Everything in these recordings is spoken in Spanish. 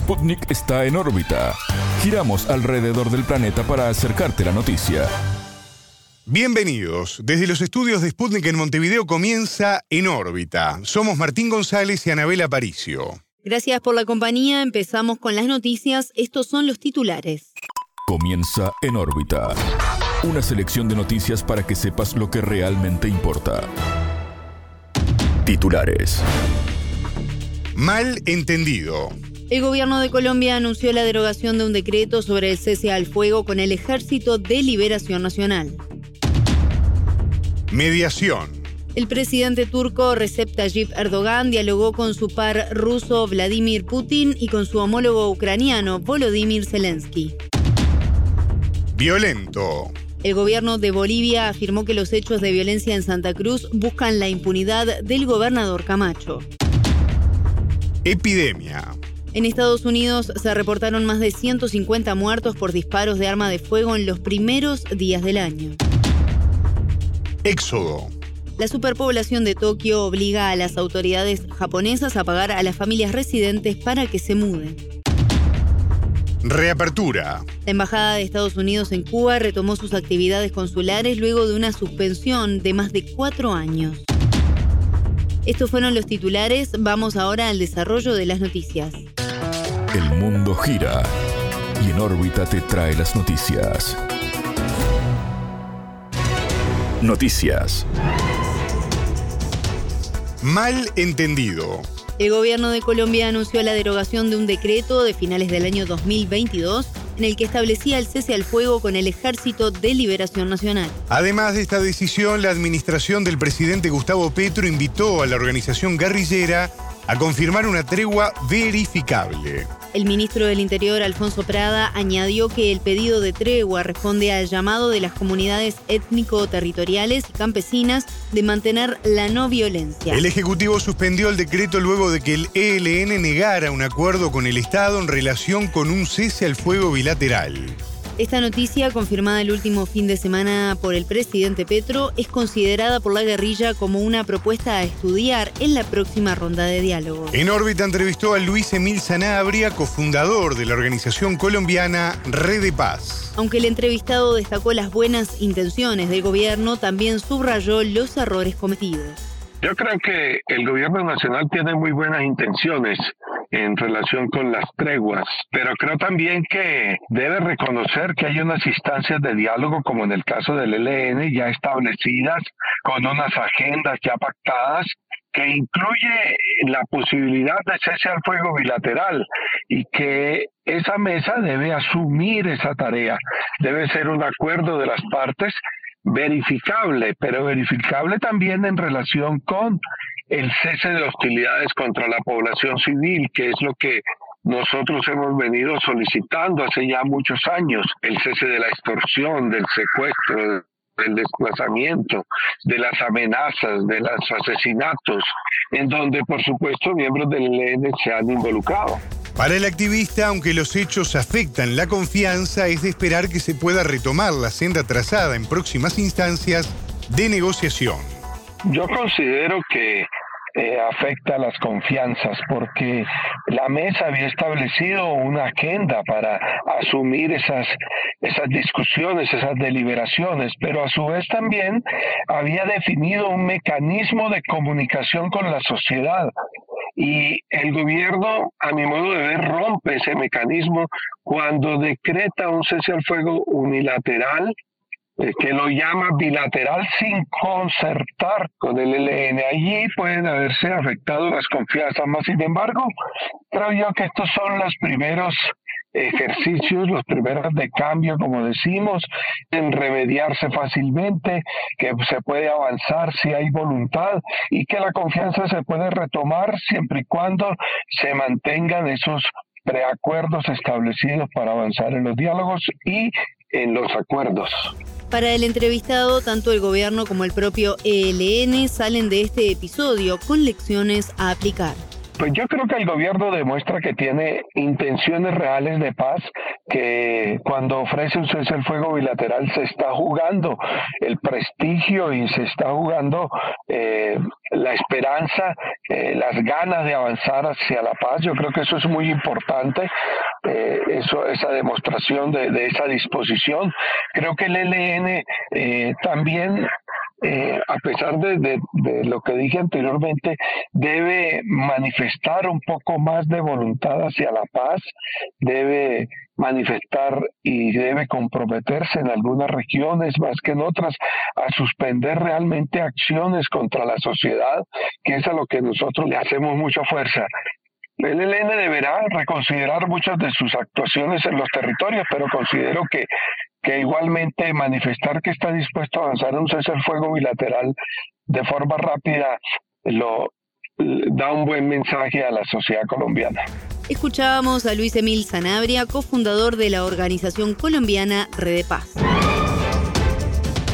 Sputnik está en órbita. Giramos alrededor del planeta para acercarte la noticia. Bienvenidos. Desde los estudios de Sputnik en Montevideo comienza En órbita. Somos Martín González y Anabela Aparicio. Gracias por la compañía. Empezamos con las noticias. Estos son los titulares. Comienza En órbita. Una selección de noticias para que sepas lo que realmente importa. Titulares. Mal entendido. El gobierno de Colombia anunció la derogación de un decreto sobre el cese al fuego con el Ejército de Liberación Nacional. Mediación. El presidente turco Recep Tayyip Erdogan dialogó con su par ruso Vladimir Putin y con su homólogo ucraniano Volodymyr Zelensky. Violento. El gobierno de Bolivia afirmó que los hechos de violencia en Santa Cruz buscan la impunidad del gobernador Camacho. Epidemia. En Estados Unidos se reportaron más de 150 muertos por disparos de arma de fuego en los primeros días del año. Éxodo. La superpoblación de Tokio obliga a las autoridades japonesas a pagar a las familias residentes para que se muden. Reapertura. La Embajada de Estados Unidos en Cuba retomó sus actividades consulares luego de una suspensión de más de cuatro años. Estos fueron los titulares, vamos ahora al desarrollo de las noticias. El mundo gira y en órbita te trae las noticias. Noticias. Mal entendido. El gobierno de Colombia anunció la derogación de un decreto de finales del año 2022 en el que establecía el cese al fuego con el Ejército de Liberación Nacional. Además de esta decisión, la administración del presidente Gustavo Petro invitó a la organización guerrillera a confirmar una tregua verificable. El ministro del Interior, Alfonso Prada, añadió que el pedido de tregua responde al llamado de las comunidades étnico-territoriales y campesinas de mantener la no violencia. El Ejecutivo suspendió el decreto luego de que el ELN negara un acuerdo con el Estado en relación con un cese al fuego bilateral. Esta noticia, confirmada el último fin de semana por el presidente Petro, es considerada por la guerrilla como una propuesta a estudiar en la próxima ronda de diálogo. En órbita entrevistó a Luis Emil Sanabria, cofundador de la organización colombiana Red de Paz. Aunque el entrevistado destacó las buenas intenciones del gobierno, también subrayó los errores cometidos. Yo creo que el gobierno nacional tiene muy buenas intenciones en relación con las treguas, pero creo también que debe reconocer que hay unas instancias de diálogo, como en el caso del ELN, ya establecidas, con unas agendas ya pactadas que incluye la posibilidad de cese al fuego bilateral y que esa mesa debe asumir esa tarea. Debe ser un acuerdo de las partes verificable, pero verificable también en relación con el cese de hostilidades contra la población civil, que es lo que nosotros hemos venido solicitando hace ya muchos años, el cese de la extorsión, del secuestro, del desplazamiento, de las amenazas, de los asesinatos, en donde por supuesto miembros del ELN se han involucrado. Para el activista, aunque los hechos afectan la confianza, es de esperar que se pueda retomar la senda trazada en próximas instancias de negociación. Yo considero que eh, afecta las confianzas porque la mesa había establecido una agenda para asumir esas, esas discusiones, esas deliberaciones, pero a su vez también había definido un mecanismo de comunicación con la sociedad. Y el gobierno, a mi modo de ver, rompe ese mecanismo cuando decreta un cese al fuego unilateral que lo llama bilateral sin concertar con el ELN. Allí pueden haberse afectado las confianzas, más sin embargo, creo yo que estos son los primeros ejercicios, los primeros de cambio, como decimos, en remediarse fácilmente, que se puede avanzar si hay voluntad y que la confianza se puede retomar siempre y cuando se mantengan esos preacuerdos establecidos para avanzar en los diálogos y en los acuerdos. Para el entrevistado, tanto el gobierno como el propio ELN salen de este episodio con lecciones a aplicar. Pues yo creo que el gobierno demuestra que tiene intenciones reales de paz, que cuando ofrece un cese el fuego bilateral se está jugando el prestigio y se está jugando eh, la esperanza, eh, las ganas de avanzar hacia la paz. Yo creo que eso es muy importante, eh, eso, esa demostración de, esa disposición. Creo que el ELN también eh, a pesar de, lo que dije anteriormente, debe manifestar un poco más de voluntad hacia la paz, debe manifestar y debe comprometerse en algunas regiones más que en otras a suspender realmente acciones contra la sociedad, que es a lo que nosotros le hacemos mucha fuerza. El ELN deberá reconsiderar muchas de sus actuaciones en los territorios, pero considero que que igualmente manifestar que está dispuesto a avanzar en un cese el fuego bilateral de forma rápida lo da un buen mensaje a la sociedad colombiana. Escuchábamos a Luis Emil Sanabria, cofundador de la organización colombiana Rede Paz.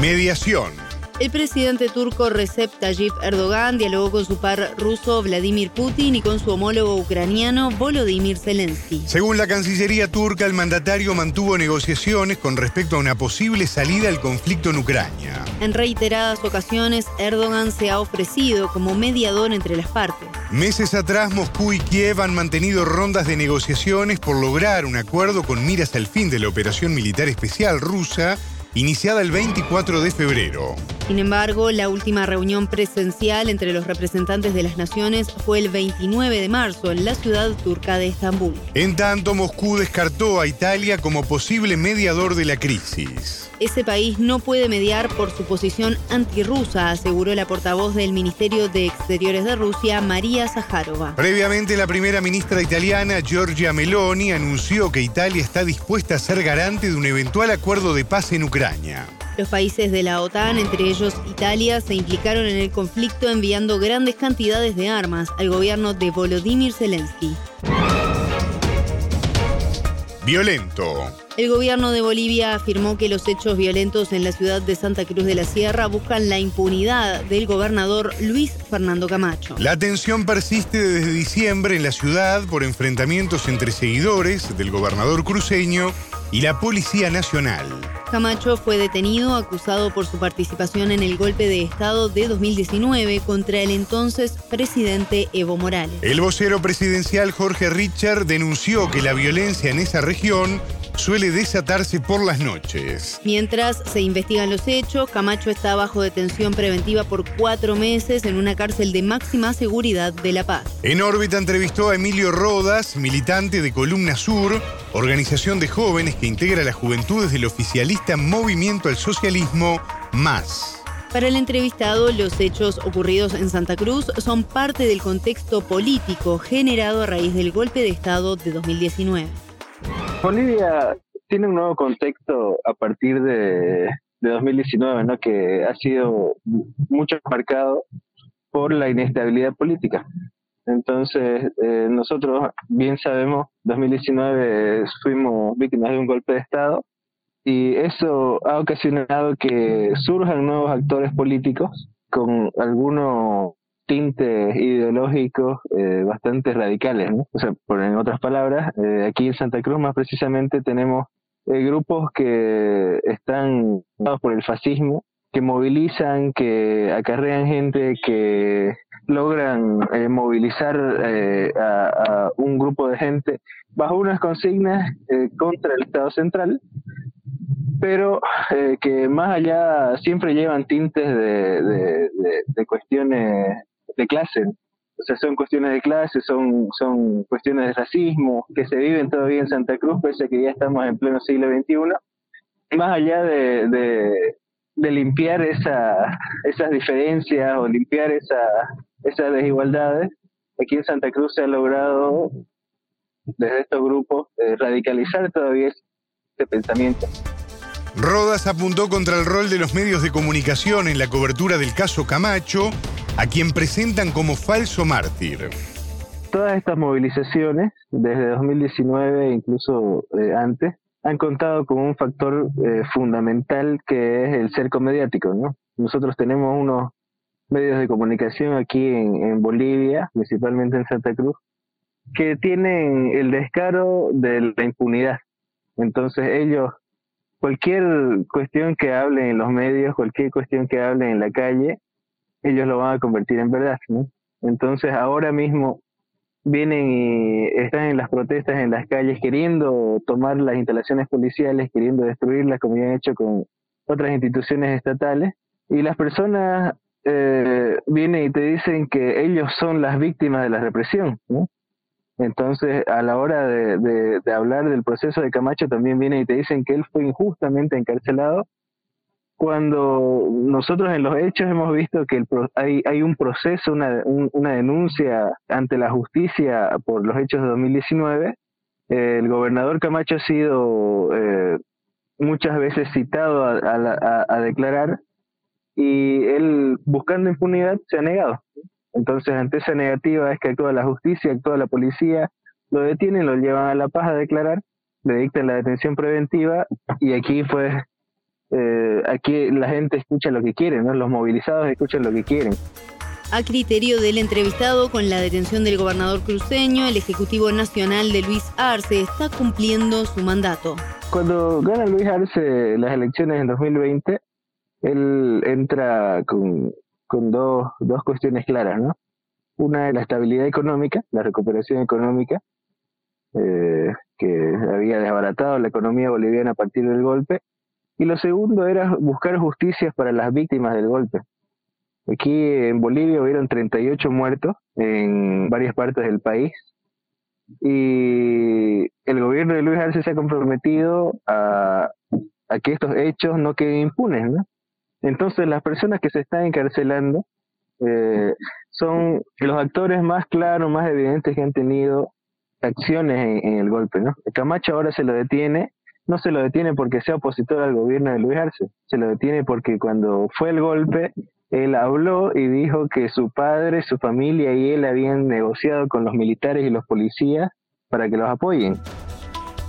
Mediación. El presidente turco Recep Tayyip Erdogan dialogó con su par ruso Vladimir Putin y con su homólogo ucraniano Volodymyr Zelensky. Según la Cancillería turca, el mandatario mantuvo negociaciones con respecto a una posible salida al conflicto en Ucrania. En reiteradas ocasiones, Erdogan se ha ofrecido como mediador entre las partes. Meses atrás, Moscú y Kiev han mantenido rondas de negociaciones por lograr un acuerdo con miras al fin de la operación militar especial rusa iniciada el 24 de febrero. Sin embargo, la última reunión presencial entre los representantes de las naciones fue el 29 de marzo en la ciudad turca de Estambul. En tanto, Moscú descartó a Italia como posible mediador de la crisis. Ese país no puede mediar por su posición antirrusa, aseguró la portavoz del Ministerio de Exteriores de Rusia, María Zaharova. Previamente, la primera ministra italiana, Giorgia Meloni, anunció que Italia está dispuesta a ser garante de un eventual acuerdo de paz en Ucrania. Los países de la OTAN, entre ellos Italia, se implicaron en el conflicto enviando grandes cantidades de armas al gobierno de Volodymyr Zelensky. Violento. El gobierno de Bolivia afirmó que los hechos violentos en la ciudad de Santa Cruz de la Sierra buscan la impunidad del gobernador Luis Fernando Camacho. La tensión persiste desde diciembre en la ciudad por enfrentamientos entre seguidores del gobernador cruceño y la Policía Nacional. Camacho fue detenido acusado por su participación en el golpe de Estado de 2019 contra el entonces presidente Evo Morales. El vocero presidencial Jorge Richard denunció que la violencia en esa región suele desatarse por las noches. Mientras se investigan los hechos, Camacho está bajo detención preventiva por cuatro meses en una cárcel de máxima seguridad de La Paz. En órbita entrevistó a Emilio Rodas, militante de Columna Sur, organización de jóvenes que integra las juventudes del oficialista Movimiento al Socialismo, MAS. Para el entrevistado, los hechos ocurridos en Santa Cruz son parte del contexto político generado a raíz del golpe de Estado de 2019. Bolivia tiene un nuevo contexto a partir de, 2019, ¿no? que ha sido mucho marcado por la inestabilidad política. Entonces, eh, nosotros bien sabemos, 2019 fuimos víctimas de un golpe de Estado y eso ha ocasionado que surjan nuevos actores políticos con algunos tintes ideológicos eh, bastante radicales. O sea, por, en otras palabras, eh, aquí en Santa Cruz más precisamente tenemos eh, grupos que están por el fascismo, que movilizan, que acarrean gente, que logran movilizar a, a, un grupo de gente bajo unas consignas contra el Estado central, pero que más allá siempre llevan tintes de, de cuestiones de clase. O sea, son cuestiones de clase, son, son cuestiones de racismo que se viven todavía en Santa Cruz, pese a que ya estamos en pleno siglo XXI. Más allá de, de, limpiar esa, esas diferencias o limpiar esa, esas desigualdades, aquí en Santa Cruz se ha logrado, desde estos grupos, eh, radicalizar todavía ese pensamiento. Rodas apuntó contra el rol de los medios de comunicación en la cobertura del caso Camacho a quien presentan como falso mártir. Todas estas movilizaciones, desde 2019 e incluso eh, antes, han contado con un factor eh, fundamental que es el cerco mediático. ¿no? Nosotros tenemos unos medios de comunicación aquí en, Bolivia, principalmente en Santa Cruz, que tienen el descaro de la impunidad. Entonces ellos, cualquier cuestión que hablen en los medios, cualquier cuestión que hablen en la calle, ellos lo van a convertir en verdad. ¿no? Entonces ahora mismo vienen y están en las protestas en las calles queriendo tomar las instalaciones policiales, queriendo destruirlas como ya han hecho con otras instituciones estatales. Y las personas eh, vienen y te dicen que ellos son las víctimas de la represión. Entonces, a la hora de, hablar del proceso de Camacho, también vienen y te dicen que él fue injustamente encarcelado cuando nosotros en los hechos hemos visto que el hay, hay un proceso, una, denuncia ante la justicia por los hechos de 2019, el gobernador Camacho ha sido eh, muchas veces citado a, a, declarar y él buscando impunidad se ha negado. Entonces ante esa negativa es que actúa la justicia, actúa la policía, lo detienen, lo llevan a La Paz a declarar, le dictan la detención preventiva y aquí fue eh, aquí la gente escucha lo que quiere, ¿no? los movilizados escuchan lo que quieren. A criterio del entrevistado, con la detención del gobernador cruceño, el Ejecutivo Nacional de Luis Arce está cumpliendo su mandato. Cuando gana Luis Arce las elecciones en 2020, él entra con, dos, dos cuestiones claras, ¿no? Una es la estabilidad económica, la recuperación económica, eh, que había desbaratado la economía boliviana a partir del golpe, y lo segundo era buscar justicia para las víctimas del golpe. Aquí en Bolivia hubieron 38 muertos en varias partes del país y el gobierno de Luis Arce se ha comprometido a, que estos hechos no queden impunes. ¿no? Entonces las personas que se están encarcelando eh, son los actores más claros, más evidentes que han tenido acciones en, en el golpe. ¿no? Camacho ahora se lo detiene no se lo detiene porque sea opositor al gobierno de Luis Arce, se lo detiene porque cuando fue el golpe, él habló y dijo que su padre, su familia y él habían negociado con los militares y los policías para que los apoyen.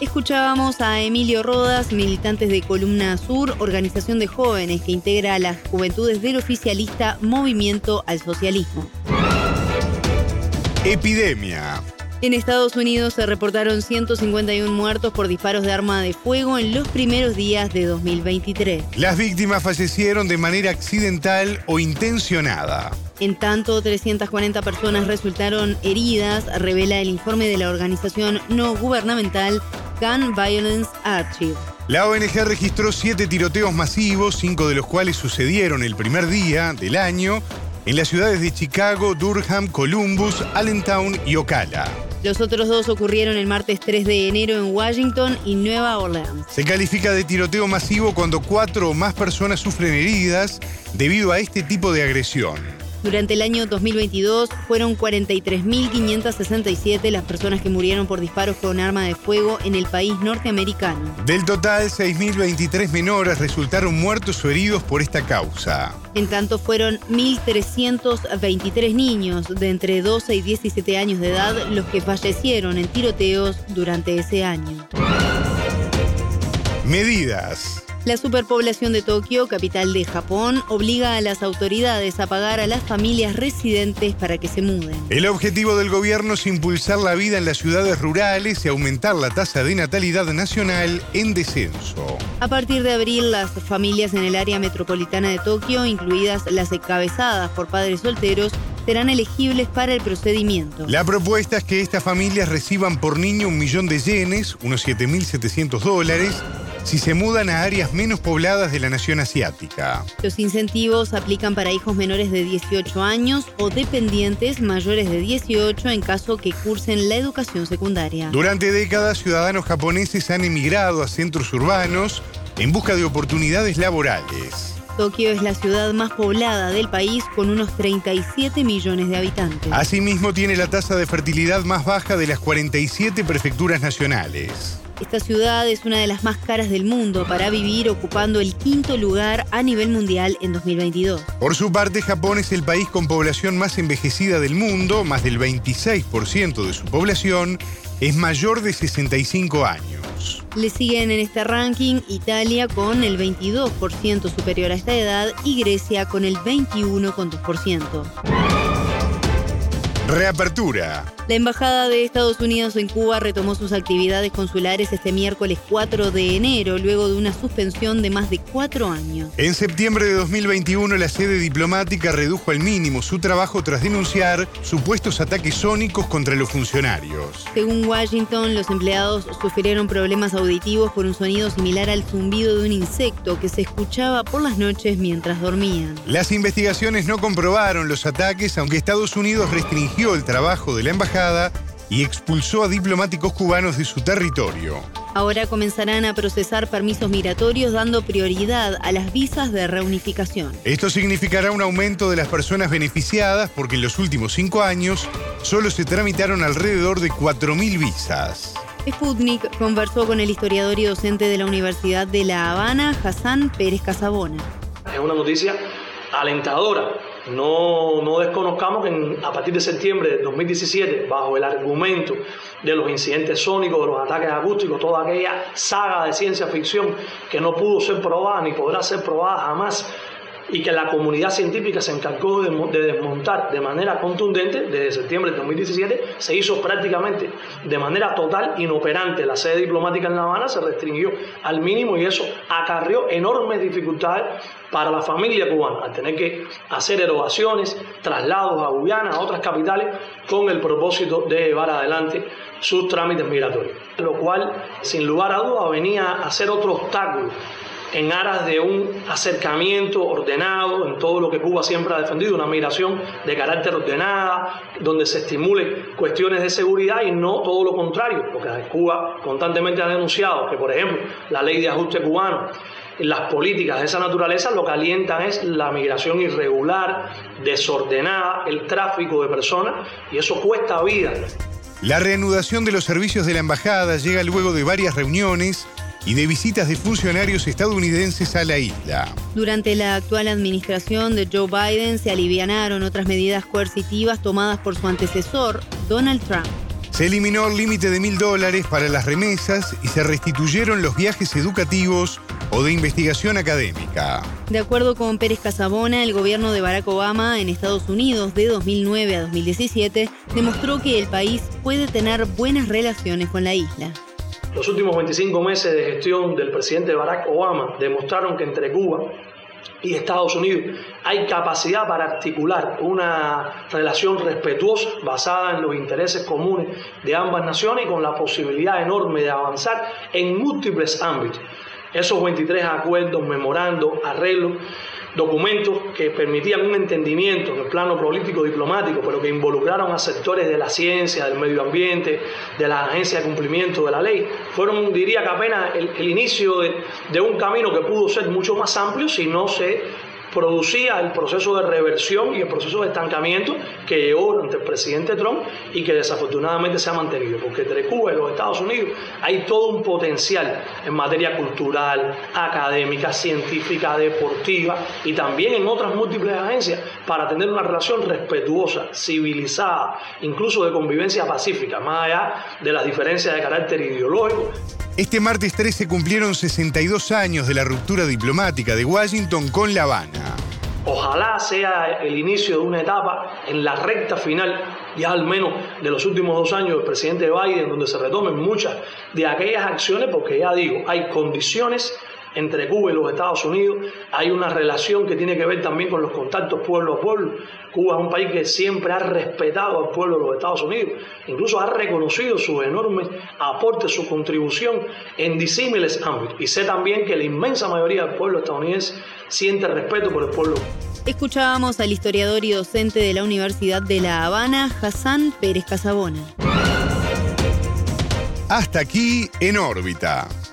Escuchábamos a Emilio Rodas, militantes de Columna Sur, organización de jóvenes que integra a las juventudes del oficialista Movimiento al Socialismo. Epidemia. En Estados Unidos se reportaron 151 muertos por disparos de arma de fuego en los primeros días de 2023. Las víctimas fallecieron de manera accidental o intencionada. En tanto, 340 personas resultaron heridas, revela el informe de la organización no gubernamental Gun Violence Archive. La ONG registró siete tiroteos masivos, cinco de los cuales sucedieron el primer día del año en las ciudades de Chicago, Durham, Columbus, Allentown y Ocala. Los otros dos ocurrieron el martes 3 de enero en Washington y Nueva Orleans. Se califica de tiroteo masivo cuando cuatro o más personas sufren heridas debido a este tipo de agresión. Durante el año 2022 fueron 43.567 las personas que murieron por disparos con arma de fuego en el país norteamericano. Del total, 6.023 menores resultaron muertos o heridos por esta causa. En tanto, fueron 1.323 niños de entre 12 y 17 años de edad los que fallecieron en tiroteos durante ese año. Medidas. La superpoblación de Tokio, capital de Japón, obliga a las autoridades a pagar a las familias residentes para que se muden. El objetivo del gobierno es impulsar la vida en las ciudades rurales y aumentar la tasa de natalidad nacional en descenso. A partir de abril, las familias en el área metropolitana de Tokio, incluidas las encabezadas por padres solteros, serán elegibles para el procedimiento. La propuesta es que estas familias reciban por niño un millón de yenes, unos 7.700 dólares, si se mudan a áreas menos pobladas de la nación asiática. Los incentivos aplican para hijos menores de 18 años o dependientes mayores de 18 en caso que cursen la educación secundaria. Durante décadas, ciudadanos japoneses han emigrado a centros urbanos en busca de oportunidades laborales. Tokio es la ciudad más poblada del país con unos 37 millones de habitantes. Asimismo tiene la tasa de fertilidad más baja de las 47 prefecturas nacionales. Esta ciudad es una de las más caras del mundo para vivir, ocupando el quinto lugar a nivel mundial en 2022. Por su parte, Japón es el país con población más envejecida del mundo, más del 26% de su población es mayor de 65 años. Le siguen en este ranking Italia con el 22% superior a esta edad y Grecia con el 21,2%. Reapertura. La Embajada de Estados Unidos en Cuba retomó sus actividades consulares este miércoles 4 de enero, luego de una suspensión de más de cuatro años. En septiembre de 2021, la sede diplomática redujo al mínimo su trabajo tras denunciar supuestos ataques sónicos contra los funcionarios. Según Washington, los empleados sufrieron problemas auditivos por un sonido similar al zumbido de un insecto que se escuchaba por las noches mientras dormían. Las investigaciones no comprobaron los ataques, aunque Estados Unidos restringió el trabajo de la embajada y expulsó a diplomáticos cubanos de su territorio. Ahora comenzarán a procesar permisos migratorios dando prioridad a las visas de reunificación. Esto significará un aumento de las personas beneficiadas porque en los últimos cinco años solo se tramitaron alrededor de 4.000 visas. Sputnik conversó con el historiador y docente de la Universidad de La Habana, Hassan Pérez Casabona. Es una noticia alentadora. No, no desconozcamos que a partir de septiembre de 2017, bajo el argumento de los incidentes sónicos, de los ataques acústicos, toda aquella saga de ciencia ficción que no pudo ser probada ni podrá ser probada jamás, y que la comunidad científica se encargó de, desmontar de manera contundente desde septiembre de 2017, se hizo prácticamente de manera total, inoperante. La sede diplomática en La Habana se restringió al mínimo y eso acarrió enormes dificultades para la familia cubana, al tener que hacer erogaciones, traslados a Guyana, a otras capitales, con el propósito de llevar adelante sus trámites migratorios. Lo cual, sin lugar a dudas, venía a ser otro obstáculo en aras de un acercamiento ordenado en todo lo que Cuba siempre ha defendido, una migración de carácter ordenada, donde se estimulen cuestiones de seguridad y no todo lo contrario, porque Cuba constantemente ha denunciado que, por ejemplo, la ley de ajuste cubano, las políticas de esa naturaleza lo que alientan es la migración irregular, desordenada, el tráfico de personas, y eso cuesta vida. La reanudación de los servicios de la embajada llega luego de varias reuniones y de visitas de funcionarios estadounidenses a la isla. Durante la actual administración de Joe Biden se alivianaron otras medidas coercitivas tomadas por su antecesor, Donald Trump. Se eliminó el límite de mil dólares para las remesas y se restituyeron los viajes educativos o de investigación académica. De acuerdo con Pérez Casabona, el gobierno de Barack Obama en Estados Unidos de 2009 a 2017 demostró que el país puede tener buenas relaciones con la isla. Los últimos 25 meses de gestión del presidente Barack Obama demostraron que entre Cuba y Estados Unidos hay capacidad para articular una relación respetuosa basada en los intereses comunes de ambas naciones y con la posibilidad enorme de avanzar en múltiples ámbitos. Esos 23 acuerdos, memorandos, arreglos documentos que permitían un entendimiento en el plano político diplomático, pero que involucraron a sectores de la ciencia, del medio ambiente, de la agencia de cumplimiento de la ley, fueron, diría que apenas el, inicio de, de un camino que pudo ser mucho más amplio si no se producía el proceso de reversión y el proceso de estancamiento que llegó ante el presidente Trump y que desafortunadamente se ha mantenido, porque entre Cuba y los Estados Unidos hay todo un potencial en materia cultural, académica, científica, deportiva y también en otras múltiples agencias para tener una relación respetuosa, civilizada, incluso de convivencia pacífica, más allá de las diferencias de carácter ideológico. Este martes 13 cumplieron 62 años de la ruptura diplomática de Washington con La Habana. Ojalá sea el inicio de una etapa en la recta final, ya al menos de los últimos dos años del presidente Biden, donde se retomen muchas de aquellas acciones, porque ya digo, hay condiciones entre Cuba y los Estados Unidos, hay una relación que tiene que ver también con los contactos pueblo a pueblo. Cuba es un país que siempre ha respetado al pueblo de los Estados Unidos, incluso ha reconocido sus enormes aportes, su contribución en disímiles ámbitos. Y sé también que la inmensa mayoría del pueblo estadounidense siente respeto por el pueblo. Escuchábamos al historiador y docente de la Universidad de La Habana, Hassan Pérez Casabona. Hasta aquí en órbita.